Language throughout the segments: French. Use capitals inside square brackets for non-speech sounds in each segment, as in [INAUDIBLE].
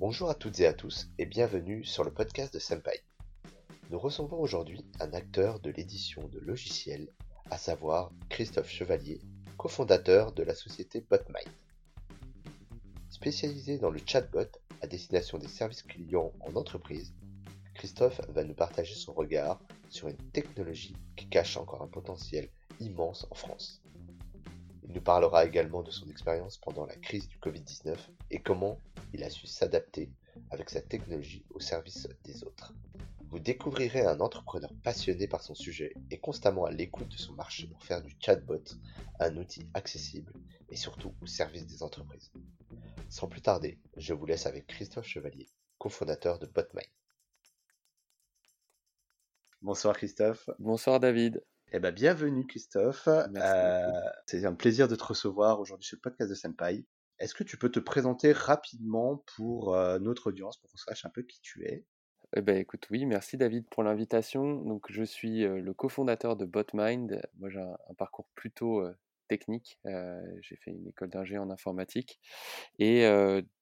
Bonjour à toutes et à tous et bienvenue sur le podcast de Senpai. Nous recevons aujourd'hui un acteur de l'édition de logiciels, à savoir Christophe Chevalier, cofondateur de la société BotMind. Spécialisé dans le chatbot à destination des services clients en entreprise, Christophe va nous partager son regard sur une technologie qui cache encore un potentiel immense en France. Il nous parlera également de son expérience pendant la crise du Covid-19 et comment il a su s'adapter avec sa technologie au service des autres. Vous découvrirez un entrepreneur passionné par son sujet et constamment à l'écoute de son marché pour faire du chatbot un outil accessible et surtout au service des entreprises. Sans plus tarder, je vous laisse avec Christophe Chevalier, cofondateur de BotMind. Bonsoir Christophe. Bonsoir David. Eh ben, bienvenue Christophe. Euh, c'est un plaisir de te recevoir aujourd'hui sur le podcast de Senpai. Est-ce que tu peux te présenter rapidement pour euh, notre audience, pour qu'on sache un peu qui tu es? Eh ben, écoute, oui, merci David pour l'invitation. Donc, je suis euh, le cofondateur de BotMind. Moi, j'ai un, parcours plutôt technique. j'ai fait une école d'ingé en informatique. Et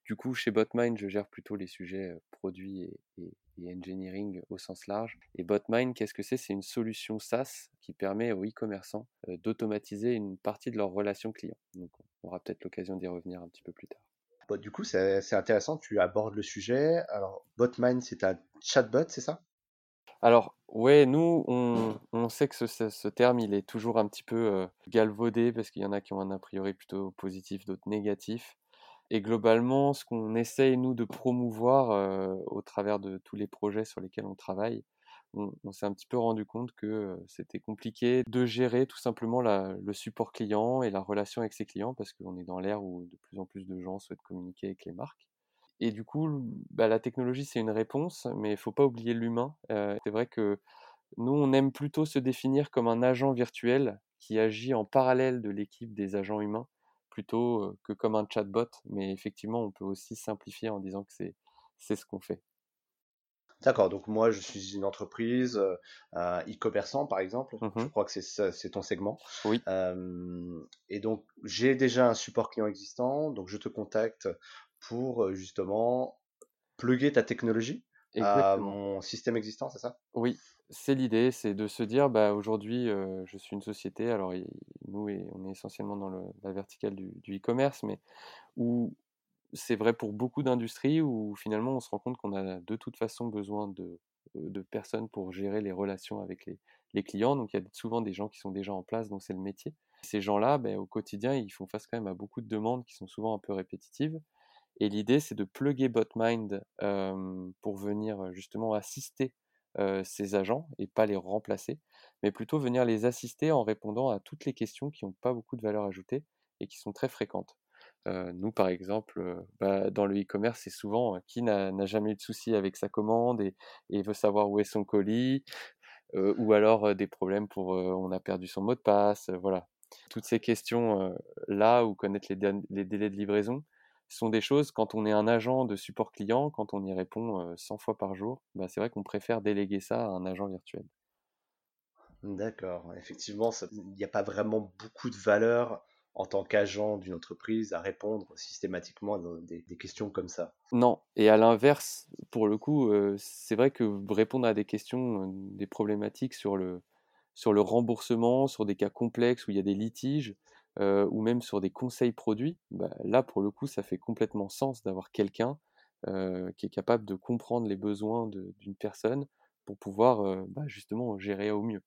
du coup, chez BotMind, je gère plutôt les sujets produits et, engineering au sens large. Et BotMind, qu'est-ce que c'est? C'est une solution SaaS qui permet aux e-commerçants d'automatiser une partie de leur relation client. Donc, on aura peut-être l'occasion d'y revenir un petit peu plus tard. Bon, du coup, c'est intéressant, tu abordes le sujet. Alors, BotMind, c'est un chatbot, c'est ça? Alors, ouais, nous, on, sait que ce, terme, il est toujours un petit peu galvaudé parce qu'il y en a qui ont un a priori plutôt positif, d'autres négatifs. Et globalement, ce qu'on essaye, nous, de promouvoir au travers de tous les projets sur lesquels on travaille, on, s'est un petit peu rendu compte que c'était compliqué de gérer tout simplement le support client et la relation avec ses clients parce qu'on est dans l'ère où de plus en plus de gens souhaitent communiquer avec les marques. Et du coup, bah, la technologie, c'est une réponse, mais il ne faut pas oublier l'humain. c'est vrai que nous, on aime plutôt se définir comme un agent virtuel qui agit en parallèle de l'équipe des agents humains plutôt que comme un chatbot. Mais effectivement, on peut aussi simplifier en disant que c'est ce qu'on fait. D'accord, donc moi je suis une entreprise, e-commerçant par exemple, mmh je crois que c'est ton segment. Oui. et donc j'ai déjà un support client existant, donc je te contacte pour justement plugger ta technologie à mon système existant, c'est ça? Oui, c'est l'idée, c'est de se dire, bah, aujourd'hui, je suis une société, alors nous, on est essentiellement dans la verticale du e-commerce, mais où c'est vrai pour beaucoup d'industries, où finalement on se rend compte qu'on a de toute façon besoin de, de personnes pour gérer les relations avec les, les, clients. Donc il y a souvent des gens qui sont déjà en place, donc c'est le métier. Ces gens-là, ben, au quotidien, ils font face quand même à beaucoup de demandes qui sont souvent un peu répétitives. Et l'idée, c'est de plugger BotMind pour venir justement assister ces agents et pas les remplacer, mais plutôt venir les assister en répondant à toutes les questions qui n'ont pas beaucoup de valeur ajoutée et qui sont très fréquentes. nous, par exemple, bah, dans le e-commerce, c'est souvent qui n'a jamais eu de souci avec sa commande et, veut savoir où est son colis, ou alors des problèmes pour on a perdu son mot de passe, voilà. Toutes ces questions là, ou connaître les délais de livraison, sont des choses, quand on est un agent de support client, quand on y répond 100 fois par jour, bah, c'est vrai qu'on préfère déléguer ça à un agent virtuel. D'accord, effectivement, il n'y a pas vraiment beaucoup de valeur en tant qu'agent d'une entreprise à répondre systématiquement à des, questions comme ça. Non, et à l'inverse, pour le coup, c'est vrai que répondre à des questions, des problématiques sur le, sur le remboursement, sur des cas complexes où il y a des litiges, euh, ou même sur des conseils produits, bah, là pour le coup ça fait complètement sens d'avoir quelqu'un euh, qui est capable de comprendre les besoins d'une personne pour pouvoir euh, bah, justement gérer au mieux.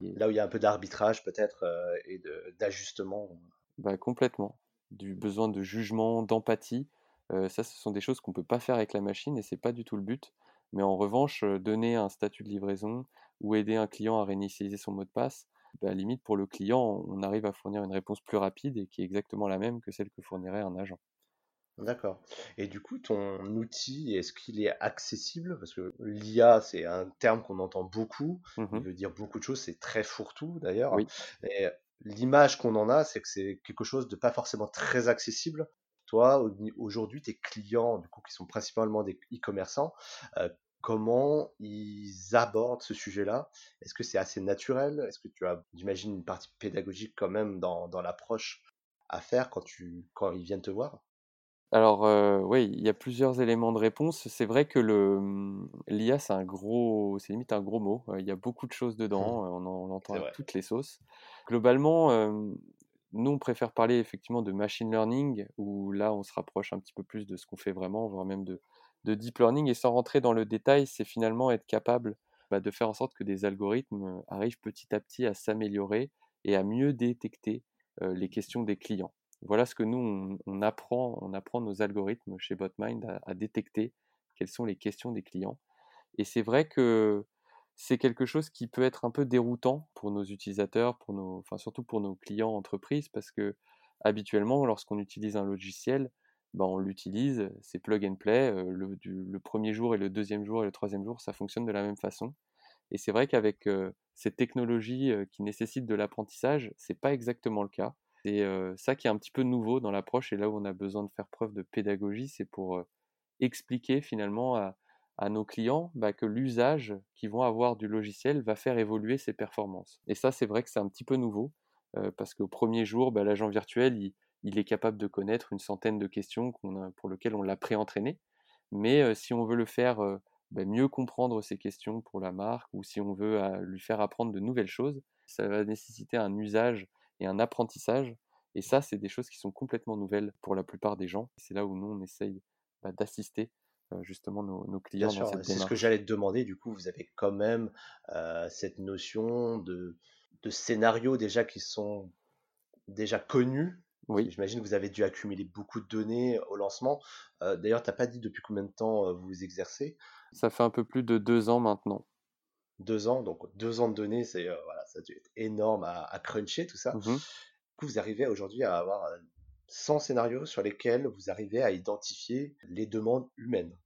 là où il y a un peu d'arbitrage peut-être et d'ajustement. Bah, complètement. Du besoin de jugement, d'empathie, ça ce sont des choses qu'on ne peut pas faire avec la machine et c'est pas du tout le but. Mais en revanche, donner un statut de livraison ou aider un client à réinitialiser son mot de passe, bah, limite pour le client, on arrive à fournir une réponse plus rapide et qui est exactement la même que celle que fournirait un agent. D'accord. Et du coup, ton outil, est-ce qu'il est accessible? Parce que l'IA, c'est un terme qu'on entend beaucoup. Mmh Il veut dire beaucoup de choses. C'est très fourre-tout d'ailleurs. Oui. Et l'image qu'on en a, c'est que c'est quelque chose de pas forcément très accessible. Toi, aujourd'hui, tes clients, du coup, qui sont principalement des e-commerçants, euh, comment ils abordent ce sujet-là Est-ce que c'est assez naturel? Est-ce que tu as, j'imagine, une partie pédagogique quand même dans, dans l'approche à faire quand, tu, quand ils viennent te voir? Alors, heu, oui, il y a plusieurs éléments de réponse. C'est vrai que le, mmh, l'IA, c'est un gros c'est limite un gros mot. Heu, il y a beaucoup de choses dedans, on en on l'entend C'est à toutes les sauces. Globalement, nous, on préfère parler effectivement de machine learning, où là, on se rapproche un petit peu plus de ce qu'on fait vraiment, voire même de de deep learning et sans rentrer dans le détail, c'est finalement être capable, bah, de faire en sorte que des algorithmes, heu, arrivent petit à petit à s'améliorer et à mieux détecter, heu, les questions des clients. Voilà ce que nous, on, on apprend, on apprend nos algorithmes chez BotMind à, à détecter quelles sont les questions des clients. Et c'est vrai que c'est quelque chose qui peut être un peu déroutant pour nos utilisateurs, pour nos, enfin surtout pour nos clients entreprises, parce que habituellement, lorsqu'on utilise un logiciel, ben on l'utilise, c'est plug and play. Le, premier jour et le deuxième jour et le troisième jour, ça fonctionne de la même façon. Et c'est vrai qu'avec euh, cette technologie euh, qui nécessite de l'apprentissage, c'est pas exactement le cas. C'est ça qui est un petit peu nouveau dans l'approche et là où on a besoin de faire preuve de pédagogie, c'est pour expliquer finalement à, nos clients bah, que l'usage qu'ils vont avoir du logiciel va faire évoluer ses performances. Et ça, c'est vrai que c'est un petit peu nouveau parce qu'au premier jour, bah, l'agent virtuel, il, il, est capable de connaître une centaine de questions a, pour lesquelles on l'a pré-entraîné. Mais euh, si on veut le faire euh, bah, mieux comprendre ces questions pour la marque ou si on veut euh, lui faire apprendre de nouvelles choses, ça va nécessiter un usage et un apprentissage. Et ça, c'est des choses qui sont complètement nouvelles pour la plupart des gens. C'est là où nous, on essaye bah, d'assister justement nos, nos Bien clients c'est ce que j'allais te demander. Du coup, vous avez quand même euh, cette notion de, de scénarios déjà qui sont déjà connus. Oui, J'imagine que vous avez dû accumuler beaucoup de données au lancement. Euh, D'ailleurs, tu n'as pas dit depuis combien de temps euh, vous exercez? ça fait un peu plus de deux ans maintenant. Deux ans, donc deux ans de données, c'est euh, voilà, ça a dû être énorme à, à cruncher tout ça. Mhm. Du coup, vous arrivez aujourd'hui à avoir euh, 100 scénarios sur lesquels vous arrivez à identifier les demandes humaines.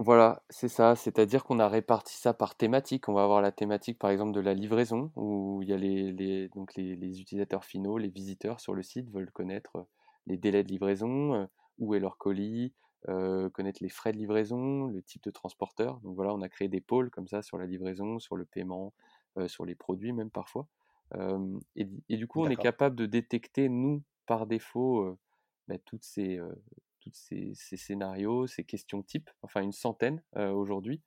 Voilà, c'est ça. C'est-à-dire qu'on a réparti ça par thématique. On va avoir la thématique, par exemple, de la livraison, où il y a les, les- donc les, les utilisateurs finaux, les visiteurs sur le site veulent connaître les délais de livraison, où est leur colis, euh, connaître les frais de livraison, le type de transporteur. Donc voilà, on a créé des pôles comme ça sur la livraison, sur le paiement, euh, sur les produits même parfois. Euh, et, et du coup, on est capable de détecter, nous, par défaut, bah, toutes ces, tous ces, ces, scénarios, ces questions types, enfin une centaine euh, aujourd'hui.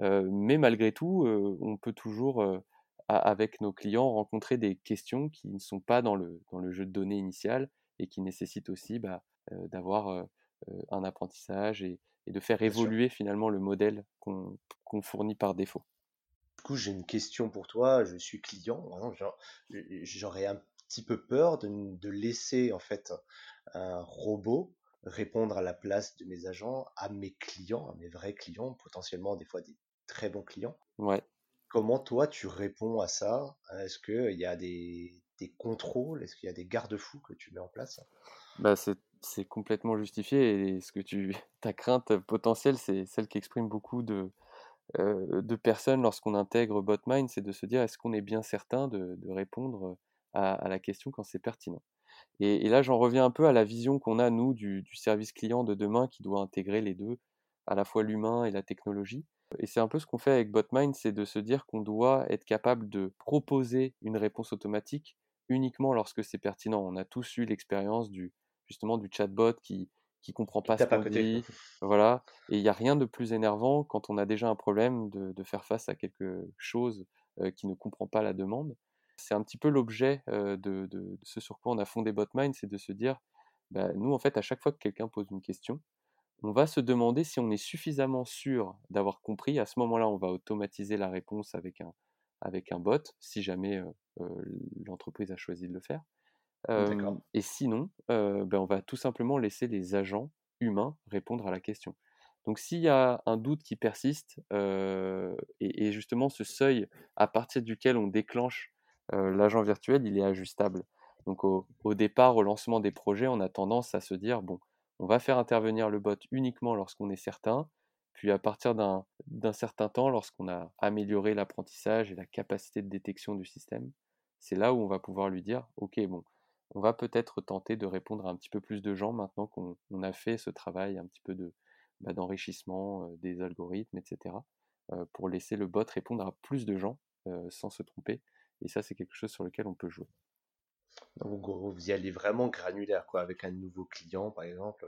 Euh, mais malgré tout, euh, on peut toujours, avec nos clients, rencontrer des questions qui ne sont pas dans le, dans le jeu de données initial et qui nécessitent aussi bah, d'avoir un apprentissage et, et, de faire Bien sûr. évoluer finalement le modèle qu'on qu fournit par défaut. Du coup, j'ai une question pour toi. Je suis client. J'aurais un petit peu peur de, de laisser en fait un robot répondre à la place de mes agents, à mes clients, à mes vrais clients, potentiellement des fois des très bons clients. Ouais. Comment toi tu réponds à ça? Est-ce qu'il y a des, des contrôles? Est-ce qu'il y a des garde-fous que tu mets en place? Bah, C'est complètement justifié et ce que tu, [LAUGHS] ta crainte potentielle, c'est celle qui exprime beaucoup de, euh, de personnes lorsqu'on intègre BotMind, c'est de se dire est-ce qu'on est bien certain de, de répondre à, à, la question quand c'est pertinent? Et, et là, j'en reviens un peu à la vision qu'on a, nous, du, du, service client de demain qui doit intégrer les deux, à la fois l'humain et la technologie. Et c'est un peu ce qu'on fait avec BotMind, c'est de se dire qu'on doit être capable de proposer une réponse automatique uniquement lorsque c'est pertinent. On a tous eu l'expérience du justement du chatbot qui qui comprend pas ce qu'on dit, voilà. Et il n'y a rien de plus énervant quand on a déjà un problème de, de faire face à quelque chose euh, qui ne comprend pas la demande. C'est un petit peu l'objet de, de, de, ce sur quoi on a fondé BotMind, c'est de se dire, bah, nous en fait, à chaque fois que quelqu'un pose une question, on va se demander si on est suffisamment sûr d'avoir compris. À ce moment-là, on va automatiser la réponse avec un, avec un bot, si jamais euh, l'entreprise a choisi de le faire. Euh, et sinon, euh, ben on va tout simplement laisser les agents humains répondre à la question. Donc s'il y a un doute qui persiste, et, et, justement ce seuil à partir duquel on déclenche l'agent virtuel, il est ajustable. Donc au, départ, au lancement des projets, on a tendance à se dire, bon, on va faire intervenir le bot uniquement lorsqu'on est certain, puis à partir d'un certain temps, lorsqu'on a amélioré l'apprentissage et la capacité de détection du système, c'est là où on va pouvoir lui dire, ok, bon, on va peut-être tenter de répondre à un petit peu plus de gens maintenant qu'on a fait ce travail un petit peu bah, d'enrichissement euh, des algorithmes, etc., euh, pour laisser le bot répondre à plus de gens euh, sans se tromper. Et ça, c'est quelque chose sur lequel on peut jouer. Donc, vous y allez vraiment granulaire, quoi, avec un nouveau client, par exemple.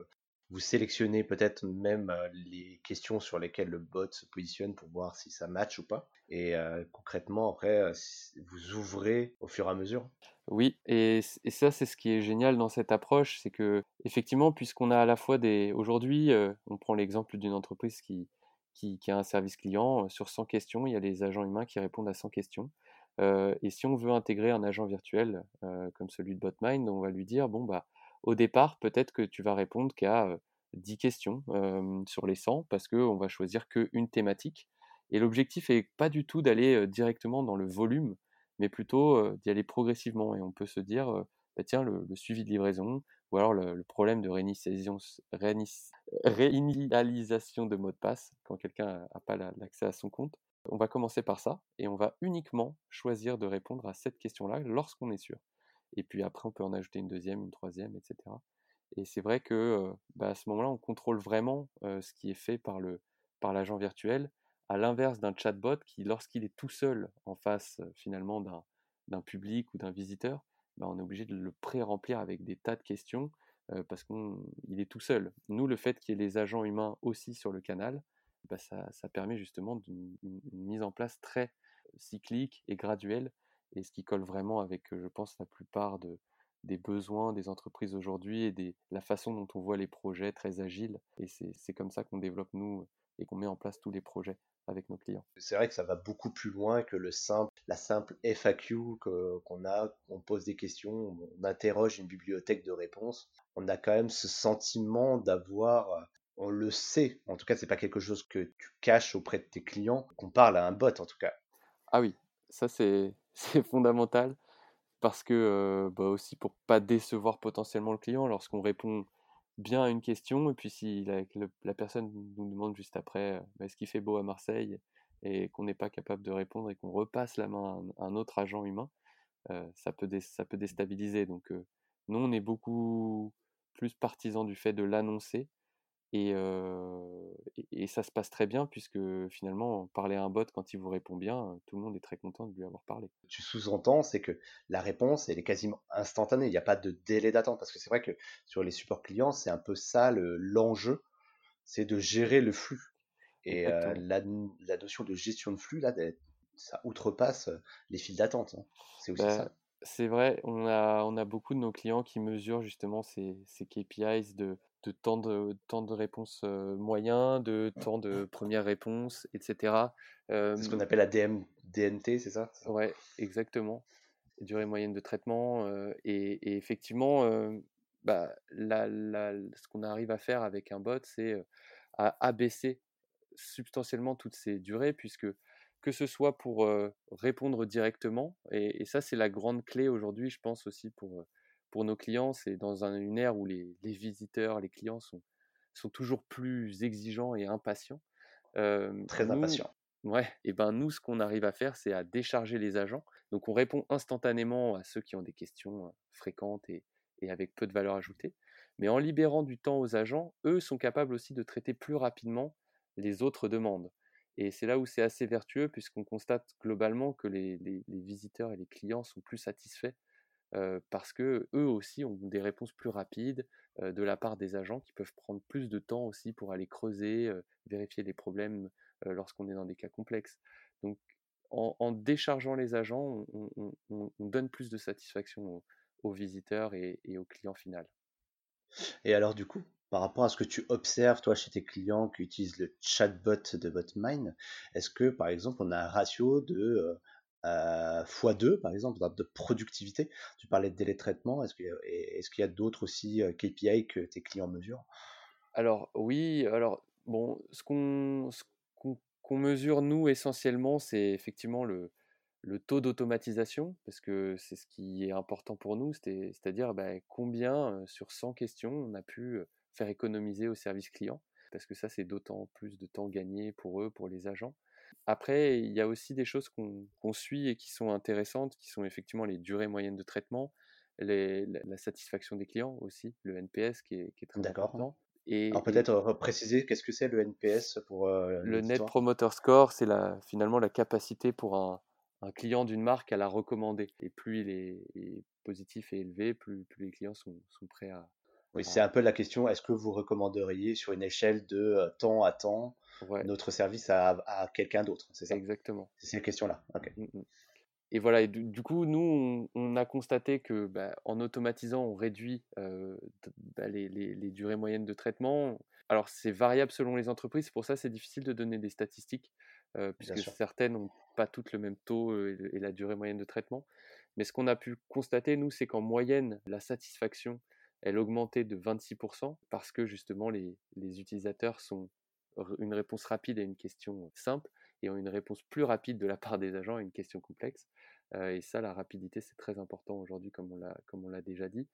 vous sélectionnez peut-être même les questions sur lesquelles le bot se positionne pour voir si ça match ou pas. Et concrètement, après, vous ouvrez au fur et à mesure. Oui, et, ça, c'est ce qui est génial dans cette approche, c'est que effectivement, puisqu'on a à la fois des... Aujourd'hui, on prend l'exemple d'une entreprise qui, qui, a un service client, sur 100 questions, il y a les agents humains qui répondent à 100 questions. Et si on veut intégrer un agent virtuel comme celui de BotMind, on va lui dire, bon, bah, au départ, peut-être que tu vas répondre qu'à 10 questions sur les 100 parce qu'on va choisir qu'une thématique. Et l'objectif n'est pas du tout d'aller directement dans le volume, mais plutôt d'y aller progressivement. Et on peut se dire, bah, tiens, le, suivi de livraison, ou alors le, problème de réinitialisation, réinitialisation de mot de passe, quand quelqu'un n'a pas l'accès à son compte. On va commencer par ça, et on va uniquement choisir de répondre à cette question-là lorsqu'on est sûr. Et puis après, on peut en ajouter une deuxième, une troisième, etc. Et c'est vrai que bah, à ce moment-là, on contrôle vraiment ce qui est fait par l'agent virtuel, à l'inverse d'un chatbot qui, lorsqu'il est tout seul en face finalement d'un public ou d'un visiteur, bah, on est obligé de le pré-remplir avec des tas de questions parce qu'il est tout seul. Nous, le fait qu'il y ait les agents humains aussi sur le canal, bah, ça, permet justement une, mise en place très cyclique et graduelle et ce qui colle vraiment avec, je pense, la plupart de, des besoins des entreprises aujourd'hui et la façon dont on voit les projets très agiles. Et c'est comme ça qu'on développe, nous, et qu'on met en place tous les projets avec nos clients. C'est vrai que ça va beaucoup plus loin que le simple, la simple FAQ qu'on a, on pose des questions, on interroge une bibliothèque de réponses. On a quand même ce sentiment d'avoir, on le sait, en tout cas c'est pas quelque chose que tu caches auprès de tes clients, qu'on parle à un bot en tout cas. Ah oui, ça c'est [LAUGHS] fondamental parce que bah aussi pour pas décevoir potentiellement le client lorsqu'on répond bien à une question et puis si la, personne nous demande juste après bah, est-ce qu'il fait beau à Marseille et qu'on n'est pas capable de répondre et qu'on repasse la main à un, autre agent humain, ça, peut ça peut déstabiliser. Donc nous on est beaucoup plus partisans du fait de l'annoncer et, et, ça se passe très bien puisque finalement, parler à un bot quand il vous répond bien, tout le monde est très content de lui avoir parlé. Tu sous-entends, c'est que la réponse, elle est quasiment instantanée. Il n'y a pas de délai d'attente parce que c'est vrai que sur les supports clients, c'est un peu ça l'enjeu, c'est de gérer le flux. Et la, notion de gestion de flux, là, ça outrepasse les files d'attente. Hein. C'est aussi bah, ça. C'est vrai, on a, on a beaucoup de nos clients qui mesurent justement ces, ces KPIs de de temps de, temps de réponse moyen, de temps de [LAUGHS] première réponse, etc. c'est ce qu'on appelle la DM, DNT, c'est ça? Ouais, exactement. Durée moyenne de traitement. et, effectivement, bah, ce qu'on arrive à faire avec un bot, c'est à abaisser substantiellement toutes ces durées, puisque que ce soit pour répondre directement, et, et ça c'est la grande clé aujourd'hui, je pense aussi pour pour nos clients, c'est dans une ère où les, visiteurs, les clients sont, sont toujours plus exigeants et impatients. Très impatients. Ouais, et ben nous, ce qu'on arrive à faire, c'est à décharger les agents. Donc on répond instantanément à ceux qui ont des questions fréquentes et, et avec peu de valeur ajoutée. Mais en libérant du temps aux agents, eux sont capables aussi de traiter plus rapidement les autres demandes. Et c'est là où c'est assez vertueux, puisqu'on constate globalement que les, les, visiteurs et les clients sont plus satisfaits parce que eux aussi ont des réponses plus rapides de la part des agents qui peuvent prendre plus de temps aussi pour aller creuser, vérifier les problèmes lorsqu'on est dans des cas complexes. Donc en, déchargeant les agents, on, donne plus de satisfaction aux, visiteurs et, et, au client final. Et alors du coup, par rapport à ce que tu observes toi chez tes clients qui utilisent le chatbot de Botmine, est-ce que par exemple on a un ratio de x2, par exemple, de productivité. Tu parlais de délai de traitement. Est-ce qu'il y a, d'autres aussi euh, KPI que tes clients mesurent? Alors, oui. Alors, bon, ce qu'on mesure, nous, essentiellement, c'est effectivement le, le taux d'automatisation, parce que c'est ce qui est important pour nous, c'est-à-dire bah, combien euh, sur 100 questions on a pu euh, faire économiser au service client, parce que ça, c'est d'autant plus de temps gagné pour eux, pour les agents. Après, il y a aussi des choses qu'on suit et qui sont intéressantes, qui sont effectivement les durées moyennes de traitement, la, satisfaction des clients aussi, le NPS qui est, qui est très important. Et, Alors peut-être préciser, qu'est-ce que c'est le NPS pour euh, Le Net Promoter Score, c'est finalement la capacité pour un, client d'une marque à la recommander. Et plus il est, positif et élevé, plus, plus les clients sont, sont prêts à, Oui, c'est un peu la question, est-ce que vous recommanderiez sur une échelle de temps à temps notre service à, quelqu'un d'autre C'est ça? Exactement. C'est cette question-là. Mmh, mmh. Et voilà, et du, coup, nous, on, a constaté que bah, en automatisant, on réduit bah, les, durées moyennes de traitement. Alors, c'est variable selon les entreprises, pour ça, c'est difficile de donner des statistiques, puisque certaines n'ont pas toutes le même taux et, la durée moyenne de traitement. Mais ce qu'on a pu constater, nous, c'est qu'en moyenne, la satisfaction, elle augmentait de 26%, parce que justement, les, utilisateurs sont une réponse rapide à une question simple et ont une réponse plus rapide de la part des agents à une question complexe. et ça, la rapidité, c'est très important aujourd'hui, comme on l'a déjà dit.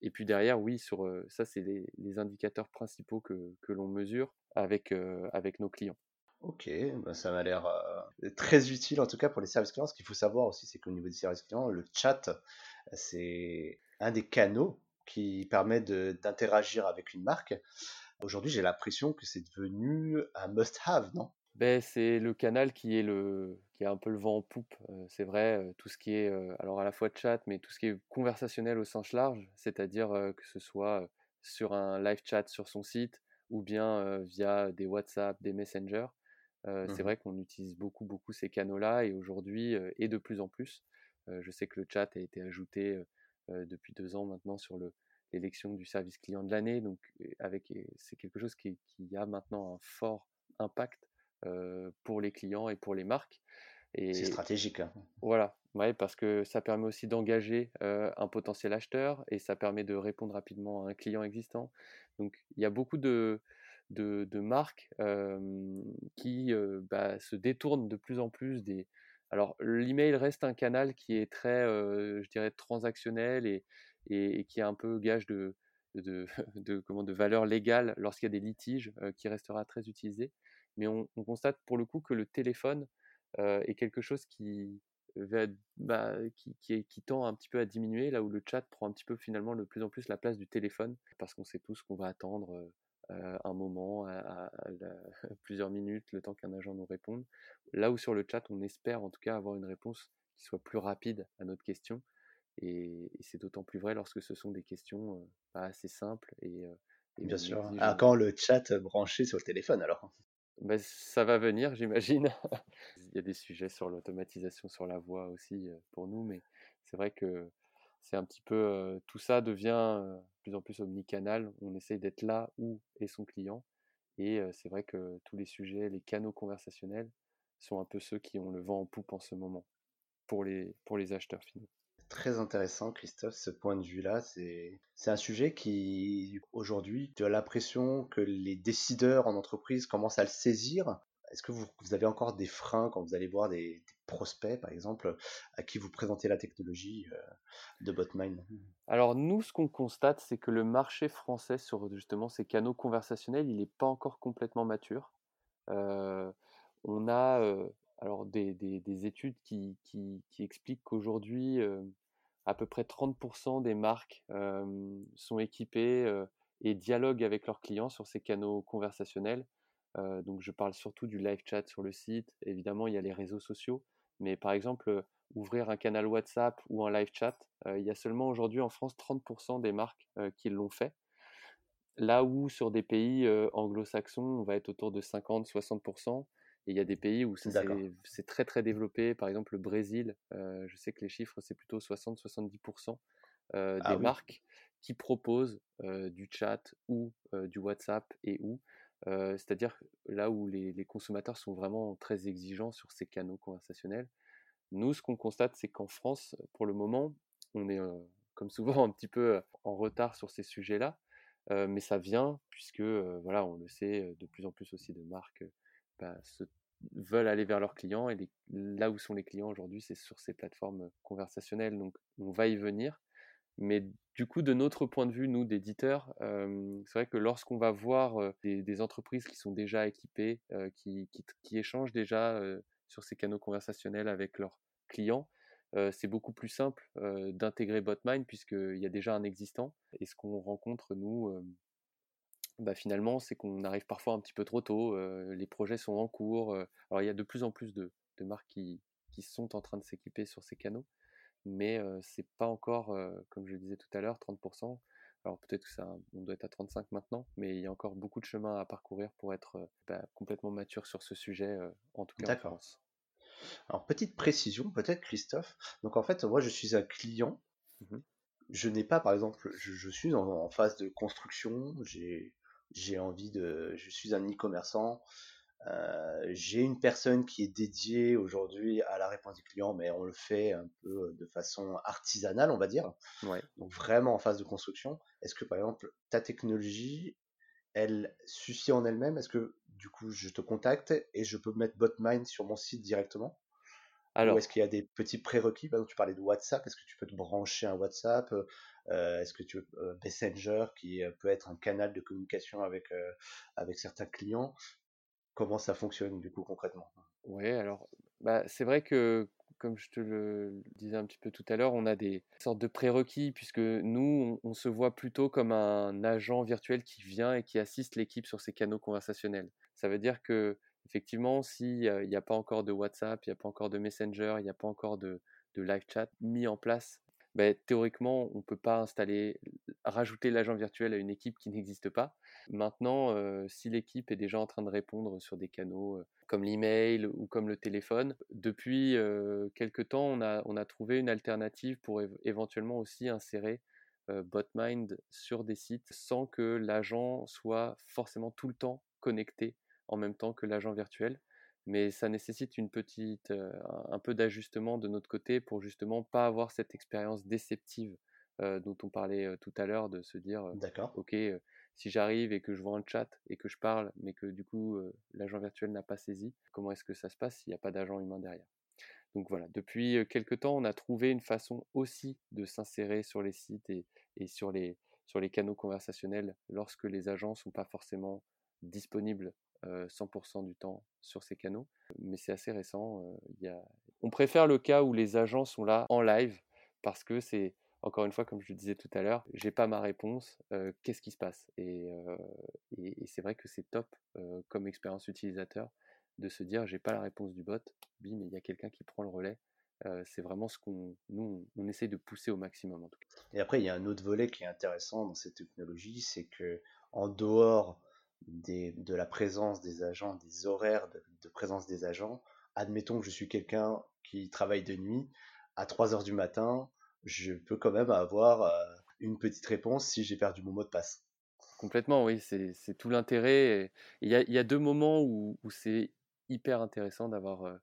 Et puis derrière, oui, sur ça, c'est les, indicateurs principaux que, l'on mesure avec, avec nos clients. Ok, bah, ça m'a l'air très utile en tout cas pour les services clients. Ce qu'il faut savoir aussi, c'est qu'au niveau des services clients, le chat, c'est un des canaux qui permet d'interagir avec une marque. Aujourd'hui, j'ai l'impression que c'est devenu un must-have, non? Ben, c'est le canal qui est le qui a un peu le vent en poupe. c'est vrai, tout ce qui est alors à la fois chat, mais tout ce qui est conversationnel au sens large, c'est-à-dire que ce soit sur un live chat sur son site ou bien via des WhatsApp, des Messenger. C'est mmh vrai qu'on utilise beaucoup beaucoup ces canaux-là et aujourd'hui et de plus en plus. je sais que le chat a été ajouté depuis deux ans maintenant sur le l'élection du service client de l'année. Donc, avec, c'est quelque chose qui, qui, a maintenant un fort impact pour les clients et pour les marques. C'est stratégique. Hein. Voilà, ouais, parce que ça permet aussi d'engager un potentiel acheteur et ça permet de répondre rapidement à un client existant. Donc, il y a beaucoup de, de, de marques qui bah, se détournent de plus en plus des. Alors, l'email reste un canal qui est très, je dirais, transactionnel et, qui est un peu gage de, [LAUGHS] de, comment, de valeur légale lorsqu'il y a des litiges qui restera très utilisé. Mais on, constate pour le coup que le téléphone est quelque chose qui, bah, qui, qui, tend un petit peu à diminuer, là où le chat prend un petit peu finalement de plus en plus la place du téléphone, parce qu'on sait tous qu'on va attendre un moment, à, [LAUGHS] plusieurs minutes, le temps qu'un agent nous réponde. Là où sur le chat, on espère en tout cas avoir une réponse qui soit plus rapide à notre question, et, c'est d'autant plus vrai lorsque ce sont des questions pas assez simples et, Bien sûr. Ah, quand le chat branché sur le téléphone alors bah, ça va venir, j'imagine. [LAUGHS] Il y a des sujets sur l'automatisation sur la voix aussi pour nous, mais c'est vrai que c'est un petit peu tout ça devient de plus en plus omnicanal. On essaye d'être là où est son client, et c'est vrai que tous les sujets, les canaux conversationnels sont un peu ceux qui ont le vent en poupe en ce moment pour les pour les acheteurs finaux très intéressant, Christophe, ce point de vue-là. C'est, c'est un sujet qui, aujourd'hui, tu as l'impression que les décideurs en entreprise commencent à le saisir. Est-ce que vous, avez encore des freins quand vous allez voir des, prospects, par exemple, à qui vous présentez la technologie euh, de Botmine Alors nous, ce qu'on constate, c'est que le marché français sur justement ces canaux conversationnels, il n'est pas encore complètement mature. Euh, on a euh, alors des, des, études qui expliquent qu'aujourd'hui, à peu près 30% des marques sont équipées et dialoguent avec leurs clients sur ces canaux conversationnels. donc je parle surtout du live chat sur le site. Évidemment, il y a les réseaux sociaux, mais par exemple, ouvrir un canal WhatsApp ou un live chat, il y a seulement aujourd'hui en France 30% des marques qui l'ont fait. Là où sur des pays anglo-saxons, on va être autour de 50-60%. Et il y a des pays où c'est très très développé. Par exemple, le Brésil, je sais que les chiffres, c'est plutôt 60-70% des ah marques qui proposent du chat ou du WhatsApp et C'est-à-dire là où les, consommateurs sont vraiment très exigeants sur ces canaux conversationnels. Nous, ce qu'on constate, c'est qu'en France, pour le moment, on est, comme souvent, [LAUGHS] un petit peu en retard sur ces sujets-là. mais ça vient, puisque, voilà, on le sait, de plus en plus aussi de marques bah, veulent aller vers leurs clients et là où sont les clients aujourd'hui, c'est sur ces plateformes conversationnelles. Donc on va y venir. Mais du coup, de notre point de vue, nous, d'éditeurs, c'est vrai que lorsqu'on va voir des, entreprises qui sont déjà équipées, qui, qui, échangent déjà sur ces canaux conversationnels avec leurs clients, c'est beaucoup plus simple d'intégrer Botmine puisqu'il y a déjà un existant. Et ce qu'on rencontre, nous, bah, finalement, c'est qu'on arrive parfois un petit peu trop tôt, les projets sont en cours. alors il y a de plus en plus de, marques qui, sont en train de s'équiper sur ces canaux, mais c'est pas encore, comme je le disais tout à l'heure, 30%. Alors peut-être que ça, on doit être à 35 maintenant, mais il y a encore beaucoup de chemin à parcourir pour être bah, complètement mature sur ce sujet, en tout cas en France. Alors petite précision peut-être Christophe. Donc en fait moi je suis un client. Mmh je n'ai pas par exemple, je, suis en, phase de construction, j'ai j'ai envie de, je suis un e-commerçant, euh, j'ai une personne qui est dédiée aujourd'hui à la réponse du client, mais on le fait un peu de façon artisanale, on va dire. Donc vraiment en phase de construction. Est-ce que par exemple ta technologie, elle suffit en elle-même? Est-ce que du coup je te contacte et je peux mettre BotMind sur mon site directement? Alors, Ou est-ce qu'il y a des petits prérequis? Par exemple, tu parlais de WhatsApp. Est-ce que tu peux te brancher un WhatsApp? Euh, Est-ce que tu veux euh, Messenger, qui peut être un canal de communication avec, avec certains clients? Comment ça fonctionne du coup concrètement? Oui, alors bah, c'est vrai que comme je te le disais un petit peu tout à l'heure, on a des sortes de prérequis puisque nous, on, se voit plutôt comme un agent virtuel qui vient et qui assiste l'équipe sur ces canaux conversationnels. Ça veut dire que effectivement, s'il n'y a pas encore de WhatsApp, il n'y a pas encore de Messenger, il n'y a pas encore de live chat mis en place bah, théoriquement, on ne peut pas installer, rajouter l'agent virtuel à une équipe qui n'existe pas. Maintenant, si l'équipe est déjà en train de répondre sur des canaux comme l'email ou comme le téléphone, depuis quelques temps, on a, on a trouvé une alternative pour éventuellement aussi insérer BotMind sur des sites sans que l'agent soit forcément tout le temps connecté en même temps que l'agent virtuel mais ça nécessite une petite, un peu d'ajustement de notre côté pour justement pas avoir cette expérience déceptive dont on parlait tout à l'heure, de se dire, ok, si j'arrive et que je vois un chat et que je parle, mais que du coup l'agent virtuel n'a pas saisi, comment est-ce que ça se passe s'il n'y a pas d'agent humain derrière? Donc voilà, depuis quelques temps, on a trouvé une façon aussi de s'insérer sur les sites et, et sur, les, sur les canaux conversationnels lorsque les agents ne sont pas forcément disponibles 100% du temps sur ces canaux. Mais c'est assez récent. On préfère le cas où les agents sont là en live parce que c'est, encore une fois, comme je le disais tout à l'heure, j'ai pas ma réponse, qu'est-ce qui se passe? Et, c'est vrai que c'est top comme expérience utilisateur de se dire j'ai pas la réponse du bot, bim, il y a quelqu'un qui prend le relais. c'est vraiment ce qu'on nous on, essaye de pousser au maximum en tout cas. Et après il y a un autre volet qui est intéressant dans cette technologie, c'est que en dehors de la présence des agents, des horaires de, présence des agents. Admettons que je suis quelqu'un qui travaille de nuit, à 3 heures du matin, je peux quand même avoir euh, une petite réponse si j'ai perdu mon mot de passe. Complètement, oui, c'est tout l'intérêt. Il y, a, deux moments où, où c'est hyper intéressant d'avoir euh,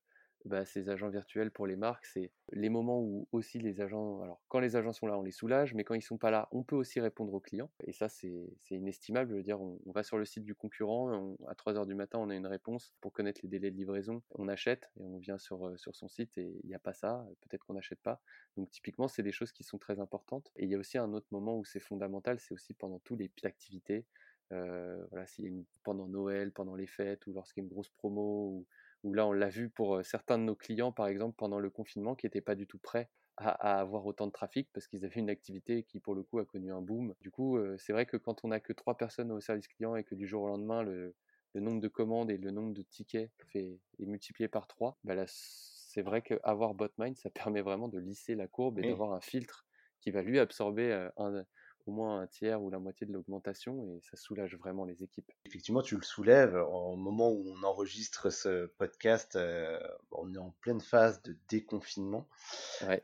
bah, ces agents virtuels pour les marques, c'est les moments où aussi les agents, alors quand les agents sont là, on les soulage, mais quand ils sont pas là, on peut aussi répondre aux clients. Et ça, c'est inestimable. Je veux dire, on, va sur le site du concurrent, à 3 heures du matin, on a une réponse pour connaître les délais de livraison. On achète et on vient sur, euh, sur son site et il n'y a pas ça. Peut-être qu'on n'achète pas. Donc typiquement, c'est des choses qui sont très importantes. Et il y a aussi un autre moment où c'est fondamental, c'est aussi pendant toutes les activités. Euh, voilà, s'il pendant Noël, pendant les fêtes, ou lorsqu'il y a une grosse promo, où là on l'a vu pour certains de nos clients, par exemple, pendant le confinement, qui n'étaient pas du tout prêts à, avoir autant de trafic parce qu'ils avaient une activité qui, pour le coup, a connu un boom. Du coup, c'est vrai que quand on n'a que trois personnes au service client et que du jour au lendemain, le, nombre de commandes et le nombre de tickets fait, est multiplié par trois, bah c'est vrai qu'avoir BotMind, ça [LAUGHS] permet vraiment de lisser la courbe et d'avoir un filtre qui va lui absorber un, au moins un tiers ou la moitié de l'augmentation et ça soulage vraiment les équipes. Effectivement, tu le soulèves. Au moment où on enregistre ce podcast, euh, on est en pleine phase de déconfinement.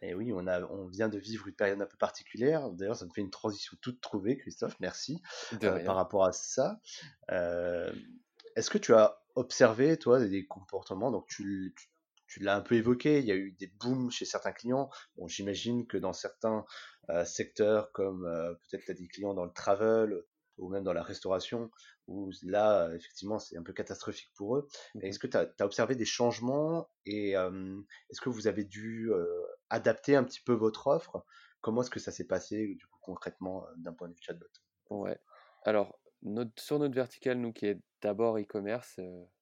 Et oui, on, a, on vient de vivre une période un peu particulière. D'ailleurs, ça me fait une transition toute trouvée, Christophe. Merci euh, par rapport à ça. Euh, est-ce que tu as observé, toi, des comportements? Donc, tu, tu tu l'as un peu évoqué, il y a eu des booms chez certains clients. Bon, j'imagine que dans certains euh, secteurs, comme euh, peut-être tu as des clients dans le travel ou même dans la restauration, où là, effectivement, c'est un peu catastrophique pour eux. Mmh est-ce que tu as, observé des changements et est-ce que vous avez dû adapter un petit peu votre offre? Comment est-ce que ça s'est passé, du coup, concrètement, d'un point de vue chatbot? Ouais. Alors, notre, sur notre verticale, nous qui est d'abord e-commerce,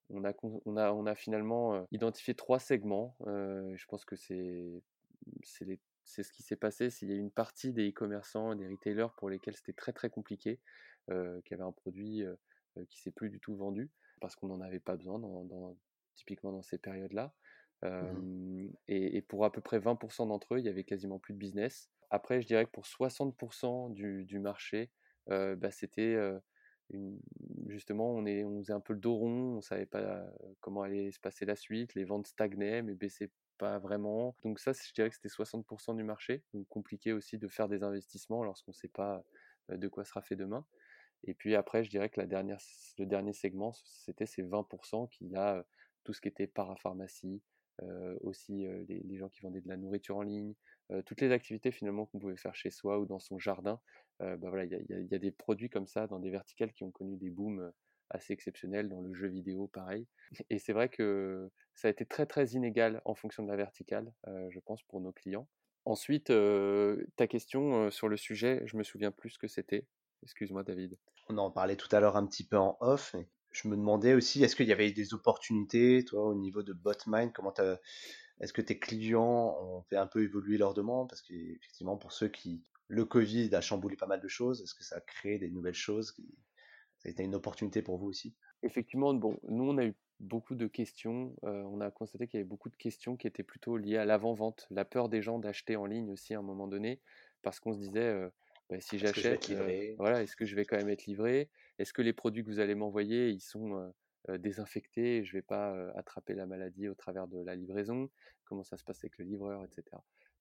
on a, on, a, on a finalement identifié trois segments. je pense que c'est c'est ce qui s'est passé. S'il y a une partie des e-commerçants, des retailers pour lesquels c'était très très compliqué, qui avaient un produit qui s'est plus du tout vendu parce qu'on n'en avait pas besoin, dans, typiquement dans ces périodes-là. Mmh et, et, pour à peu près 20% d'entre eux, il y avait quasiment plus de business. Après, je dirais que pour 60% du, du marché, bah, c'était justement, on, est, on faisait un peu le dos rond, on savait pas comment allait se passer la suite, les ventes stagnaient, mais baissaient pas vraiment. Donc ça, je dirais que c'était 60% du marché, donc compliqué aussi de faire des investissements lorsqu'on ne sait pas de quoi sera fait demain. Et puis après, je dirais que la dernière, le dernier segment, c'était ces 20% qui a tout ce qui était parapharmacie, aussi les, gens qui vendaient de la nourriture en ligne, toutes les activités finalement qu'on pouvait faire chez soi ou dans son jardin. Bah voilà, il y, a des produits comme ça dans des verticales qui ont connu des booms assez exceptionnels dans le jeu vidéo, pareil. [LAUGHS] Et c'est vrai que ça a été très très inégal en fonction de la verticale, je pense, pour nos clients. Ensuite, ta question sur le sujet, je me souviens plus ce que c'était. Excuse-moi, David. On en parlait tout à l'heure un petit peu en off. je me demandais aussi, est-ce qu'il y avait des opportunités, toi, au niveau de BotMind? Comment est-ce que tes clients ont fait un peu évoluer leurs demandes? Parce qu'effectivement, pour ceux qui. Le Covid a chamboulé pas mal de choses. Est-ce que ça a créé des nouvelles choses Ça a été une opportunité pour vous aussi? Effectivement, bon, nous, on a eu beaucoup de questions. Euh, on a constaté qu'il y avait beaucoup de questions qui étaient plutôt liées à l'avant-vente, la peur des gens d'acheter en ligne aussi à un moment donné, parce qu'on se disait, euh, bah, si j'achète, euh, voilà, est-ce que je vais quand même être livré? Est-ce que les produits que vous allez m'envoyer, ils sont désinfectés? Je ne vais pas attraper la maladie au travers de la livraison? Comment ça se passe avec le livreur, etc.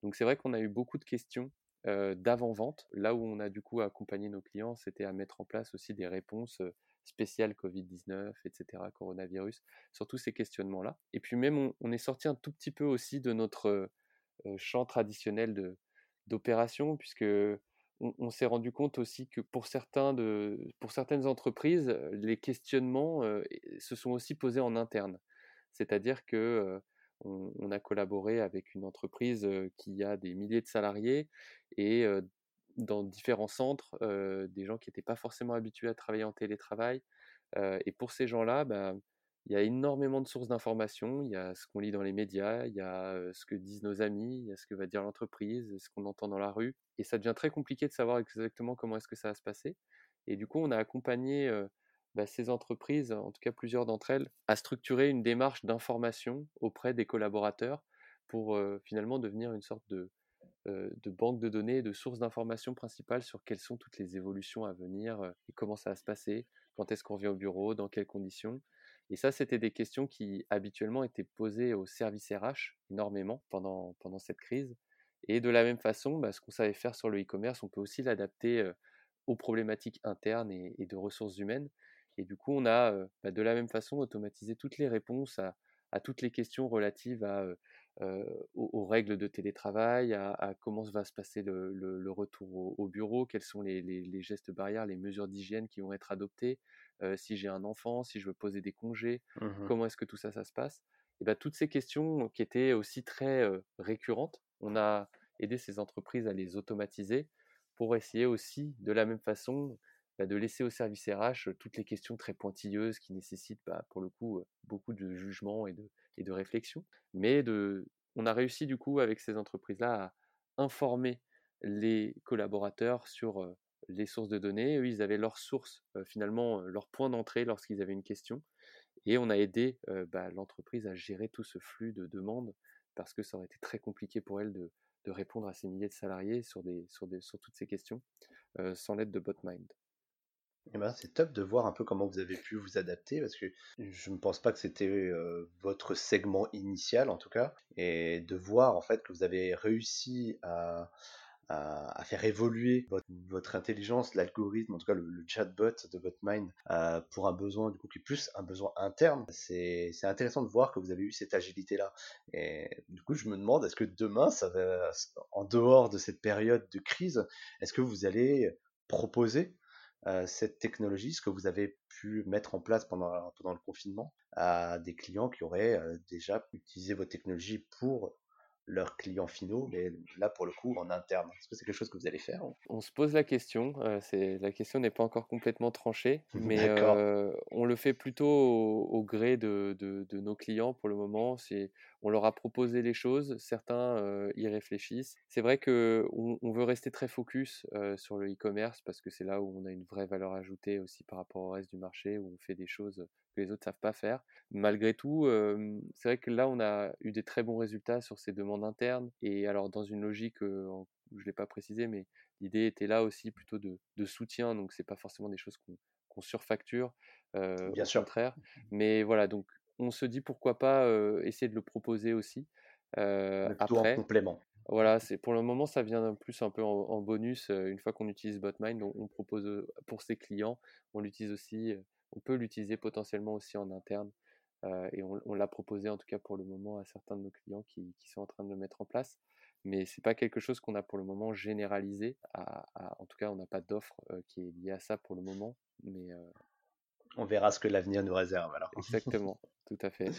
Donc c'est vrai qu'on a eu beaucoup de questions d'avant-vente. Là où on a du coup accompagné nos clients, c'était à mettre en place aussi des réponses spéciales Covid-19, etc., coronavirus, sur tous ces questionnements-là. Et puis même, on, est sorti un tout petit peu aussi de notre champ traditionnel d'opération, puisque on, s'est rendu compte aussi que pour, certains de, pour certaines entreprises, les questionnements se sont aussi posés en interne. C'est-à-dire que on, a collaboré avec une entreprise qui a des milliers de salariés et dans différents centres, des gens qui n'étaient pas forcément habitués à travailler en télétravail. et pour ces gens-là, bah, il y a énormément de sources d'informations. Il y a ce qu'on lit dans les médias, il y a ce que disent nos amis, il y a ce que va dire l'entreprise, ce qu'on entend dans la rue. Et ça devient très compliqué de savoir exactement comment est-ce que ça va se passer. Et du coup, on a accompagné bah, ces entreprises, en tout cas plusieurs d'entre elles, à structurer une démarche d'information auprès des collaborateurs pour finalement devenir une sorte de, de banque de données, de sources d'informations principales sur quelles sont toutes les évolutions à venir et comment ça va se passer, quand est-ce qu'on vient au bureau, dans quelles conditions. Et ça, c'était des questions qui habituellement étaient posées au service RH énormément pendant, pendant cette crise. Et de la même façon, bah, ce qu'on savait faire sur le e-commerce, on peut aussi l'adapter aux problématiques internes et, de ressources humaines. Et du coup, on a bah, de la même façon automatisé toutes les réponses à, à toutes les questions relatives à, aux, règles de télétravail, à, comment va se passer le, retour au, bureau, quels sont les, les, gestes barrières, les mesures d'hygiène qui vont être adoptées, si j'ai un enfant, si je veux poser des congés, mmh comment est-ce que tout ça, ça se passe? Et bah, toutes ces questions qui étaient aussi très récurrentes, on a aidé ces entreprises à les automatiser pour essayer aussi, de la même façon, bah, de laisser au service RH toutes les questions très pointilleuses qui nécessitent bah, pour le coup beaucoup de jugement et de, réflexion. Mais on a réussi du coup avec ces entreprises-là à informer les collaborateurs sur les sources de données. Eux, ils avaient leurs sources, finalement, leur point d'entrée lorsqu'ils avaient une question. Et on a aidé bah, l'entreprise à gérer tout ce flux de demandes parce que ça aurait été très compliqué pour elle de, répondre à ces milliers de salariés sur toutes ces questions sans l'aide de BotMind. Eh ben, c'est top de voir un peu comment vous avez pu vous adapter parce que je ne pense pas que c'était votre segment initial en tout cas et de voir en fait que vous avez réussi à, faire évoluer votre, intelligence, l'algorithme, en tout cas le, chatbot de votre mind pour un besoin du coup qui est plus un besoin interne. C'est intéressant de voir que vous avez eu cette agilité là et du coup je me demande est-ce que demain en dehors de cette période de crise est-ce que vous allez proposer cette technologie, ce que vous avez pu mettre en place pendant, pendant le confinement, à des clients qui auraient déjà utilisé votre technologie pour leurs clients finaux, mais là pour le coup en interne. Est-ce que c'est quelque chose que vous allez faire On se pose la question. Euh, c'est la question n'est pas encore complètement tranchée, [LAUGHS] mais euh, on le fait plutôt au, gré de, de, nos clients pour le moment. C'est on leur a proposé les choses, certains euh, y réfléchissent. C'est vrai que on, veut rester très focus sur le e-commerce parce que c'est là où on a une vraie valeur ajoutée aussi par rapport au reste du marché, où on fait des choses que les autres savent pas faire. Malgré tout, c'est vrai que là, on a eu des très bons résultats sur ces demandes internes. Et alors, dans une logique je l'ai pas précisé, mais l'idée était là aussi plutôt de, soutien, donc c'est pas forcément des choses qu'on surfacture, Bien au sûr. contraire. Mais voilà, donc on se dit pourquoi pas essayer de le proposer aussi. Mais plutôt en après, complément. voilà, c'est pour le moment, ça vient plus un peu en, bonus. une fois qu'on utilise Botmind, on, on, propose pour ses clients, on l'utilise aussi, on peut l'utiliser potentiellement aussi en interne. et on, l'a proposé en tout cas pour le moment à certains de nos clients qui, sont en train de le mettre en place. Mais c'est pas quelque chose qu'on a pour le moment généralisé. en tout cas, on n'a pas d'offre qui est liée à ça pour le moment. Mais on verra ce que l'avenir nous réserve alors. Exactement, [LAUGHS] tout à fait.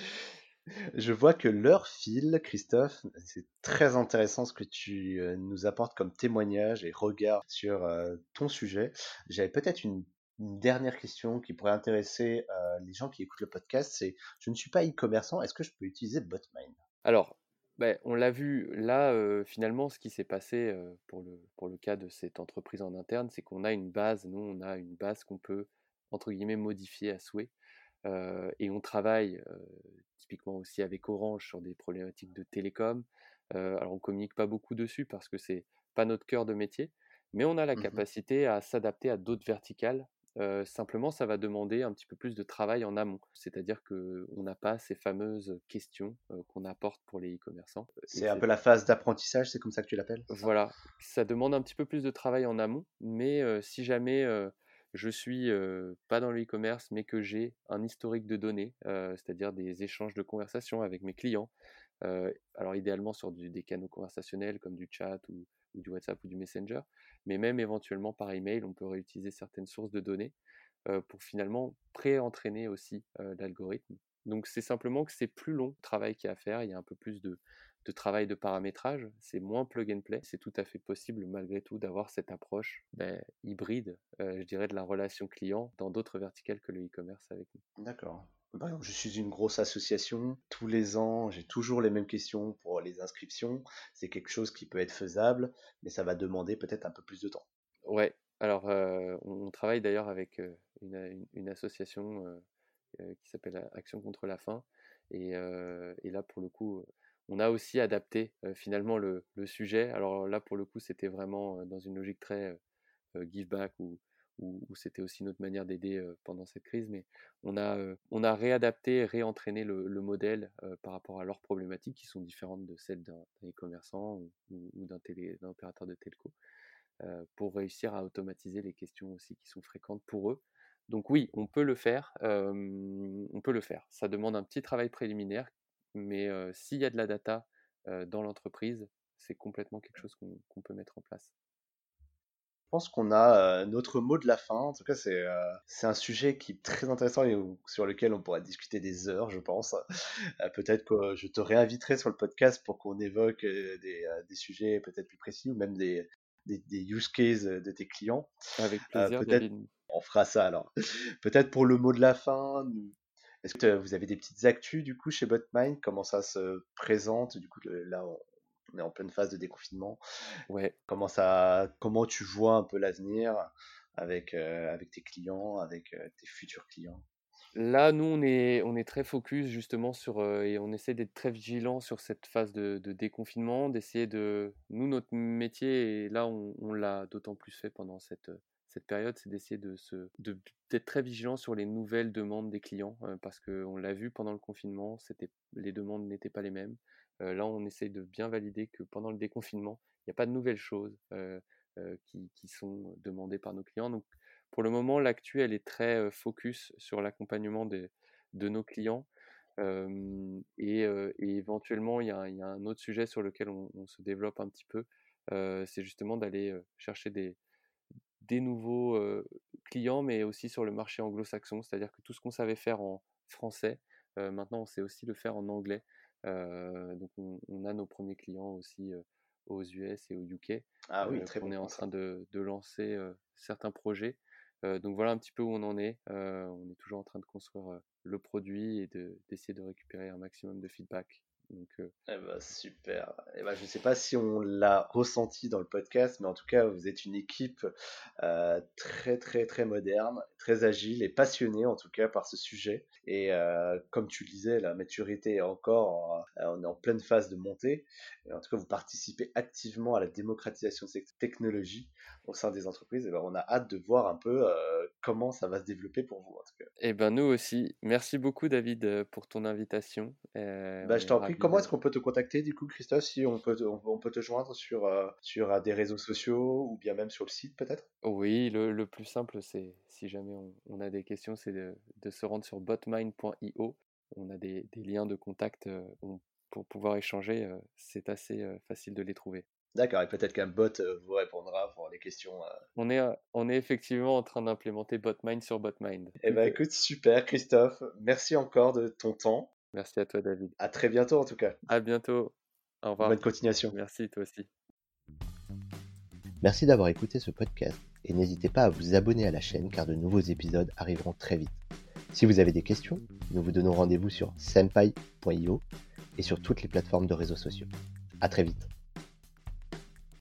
Je vois que l'heure file, Christophe. C'est très intéressant ce que tu euh, nous apportes comme témoignage et regard sur euh, ton sujet. J'avais peut-être une, dernière question qui pourrait intéresser euh, les gens qui écoutent le podcast. C'est, je ne suis pas e-commerçant, est-ce que je peux utiliser Botmine? Alors, ben, on l'a vu là, finalement, ce qui s'est passé pour, le, pour le cas de cette entreprise en interne, c'est qu'on a une base, nous, on a une base qu'on peut, entre guillemets, modifier à souhait. et on travaille typiquement aussi avec Orange sur des problématiques de télécom. alors on communique pas beaucoup dessus parce que c'est pas notre cœur de métier, mais on a la mmh capacité à s'adapter à d'autres verticales. simplement, ça va demander un petit peu plus de travail en amont, c'est-à-dire que on n'a pas ces fameuses questions qu'on apporte pour les e-commerçants. C'est un peu la phase d'apprentissage, c'est comme ça que tu l'appelles Voilà, ça demande un petit peu plus de travail en amont, mais si jamais je suis pas dans le e-commerce, mais que j'ai un historique de données, c'est-à-dire des échanges de conversations avec mes clients. alors idéalement sur des canaux conversationnels comme du chat ou, du WhatsApp ou du Messenger, mais même éventuellement par email, on peut réutiliser certaines sources de données pour finalement pré-entraîner aussi l'algorithme. Donc c'est simplement que c'est plus long le travail qu'il y a à faire, il y a un peu plus de, de travail de paramétrage, c'est moins plug and play. C'est tout à fait possible malgré tout d'avoir cette approche ben, hybride, euh, je dirais, de la relation client dans d'autres verticales que le e-commerce avec nous. D'accord. Par exemple, je suis une grosse association. Tous les ans, j'ai toujours les mêmes questions pour les inscriptions. C'est quelque chose qui peut être faisable, mais ça va demander peut-être un peu plus de temps. Ouais. Alors, euh, on travaille d'ailleurs avec euh, une, association qui s'appelle Action contre la faim. Et, et, là, pour le coup, on a aussi adapté finalement le, sujet. Alors là, pour le coup, c'était vraiment dans une logique très give back ou, c'était aussi notre manière d'aider pendant cette crise. Mais on a, on a réadapté, réentraîné le, le modèle par rapport à leurs problématiques qui sont différentes de celles d'un e-commerçant ou, d'un opérateur de telco pour réussir à automatiser les questions aussi qui sont fréquentes pour eux. Donc oui, on peut le faire. on peut le faire. Ça demande un petit travail préliminaire mais s'il y a de la data dans l'entreprise, c'est complètement quelque chose qu'on peut mettre en place. Je pense qu'on a notre mot de la fin. En tout cas, c'est un sujet qui est très intéressant et sur lequel on pourra discuter des heures, je pense. peut-être que je te réinviterai sur le podcast pour qu'on évoque des, des sujets peut-être plus précis ou même des, des, use cases de tes clients. Avec plaisir, David. On fera ça alors. Peut-être pour le mot de la fin, nous est-ce que vous avez des petites actus du coup chez Botmind? Comment ça se présente? Du coup, là, on est en pleine phase de déconfinement. Ouais. Comment ça, comment tu vois un peu l'avenir avec euh, avec tes clients, avec euh, tes futurs clients? Là, nous, on est, on est très focus justement sur, euh, et on essaie d'être très vigilant sur cette phase de, déconfinement, d'essayer de... Nous, notre métier, et là, on, l'a d'autant plus fait pendant cette, cette période, c'est d'essayer de d'être très vigilant sur les nouvelles demandes des clients, euh, parce qu'on l'a vu pendant le confinement, c'était, les demandes n'étaient pas les mêmes. Euh, là, on essaye de bien valider que pendant le déconfinement, il n'y a pas de nouvelles choses euh, qui, qui, sont demandées par nos clients. Pour le moment, l'actu, elle est très focus sur l'accompagnement de, de nos clients. Et, et, éventuellement, il y, a, il y, a, un autre sujet sur lequel on, on se développe un petit peu, c'est justement d'aller chercher des, des nouveaux clients, mais aussi sur le marché anglo-saxon, c'est-à-dire que tout ce qu'on savait faire en français, maintenant on sait aussi le faire en anglais. donc on, a nos premiers clients aussi aux US et au UK. Ah oui, très On est en train de, lancer certains projets. Donc voilà un petit peu où on en est. on est toujours en train de construire le produit et d'essayer de récupérer un maximum de feedback Donc, euh, eh ben, super. Eh ben, je ne sais pas si on l'a ressenti dans le podcast, mais en tout cas, vous êtes une équipe euh, très, très, très moderne, très agile et passionnée en tout cas par ce sujet. Et euh, comme tu le disais, la maturité est encore, on est en pleine phase de montée. Et en tout cas, vous participez activement à la démocratisation de cette technologie au sein des entreprises. Et ben, on a hâte de voir un peu comment ça va se développer pour vous en tout cas. Et eh ben nous aussi. Merci beaucoup David pour ton invitation. Je t'en prie comment est-ce qu'on peut te contacter du coup, Christophe, si on peut, on, peut te joindre sur, euh, sur euh, des réseaux sociaux ou bien même sur le site peut-être? Oui, le, le, plus simple, c'est si jamais on, a des questions, c'est de, de, se rendre sur botmine.io. On a des, des, liens de contact euh, pour pouvoir échanger. c'est assez facile de les trouver. D'accord, et peut-être qu'un bot vous répondra pour les questions. On, est, on est effectivement en train d'implémenter BotMind sur BotMind. Eh bien, écoute, super, Christophe. Merci encore de ton temps. Merci à toi, David. À très bientôt, en tout cas. À bientôt. Au revoir. Bonne continuation. Merci, toi aussi. Merci d'avoir écouté ce podcast et n'hésitez pas à vous abonner à la chaîne car de nouveaux épisodes arriveront très vite. Si vous avez des questions, nous vous donnons rendez-vous sur senpai.io et sur toutes les plateformes de réseaux sociaux. À très vite.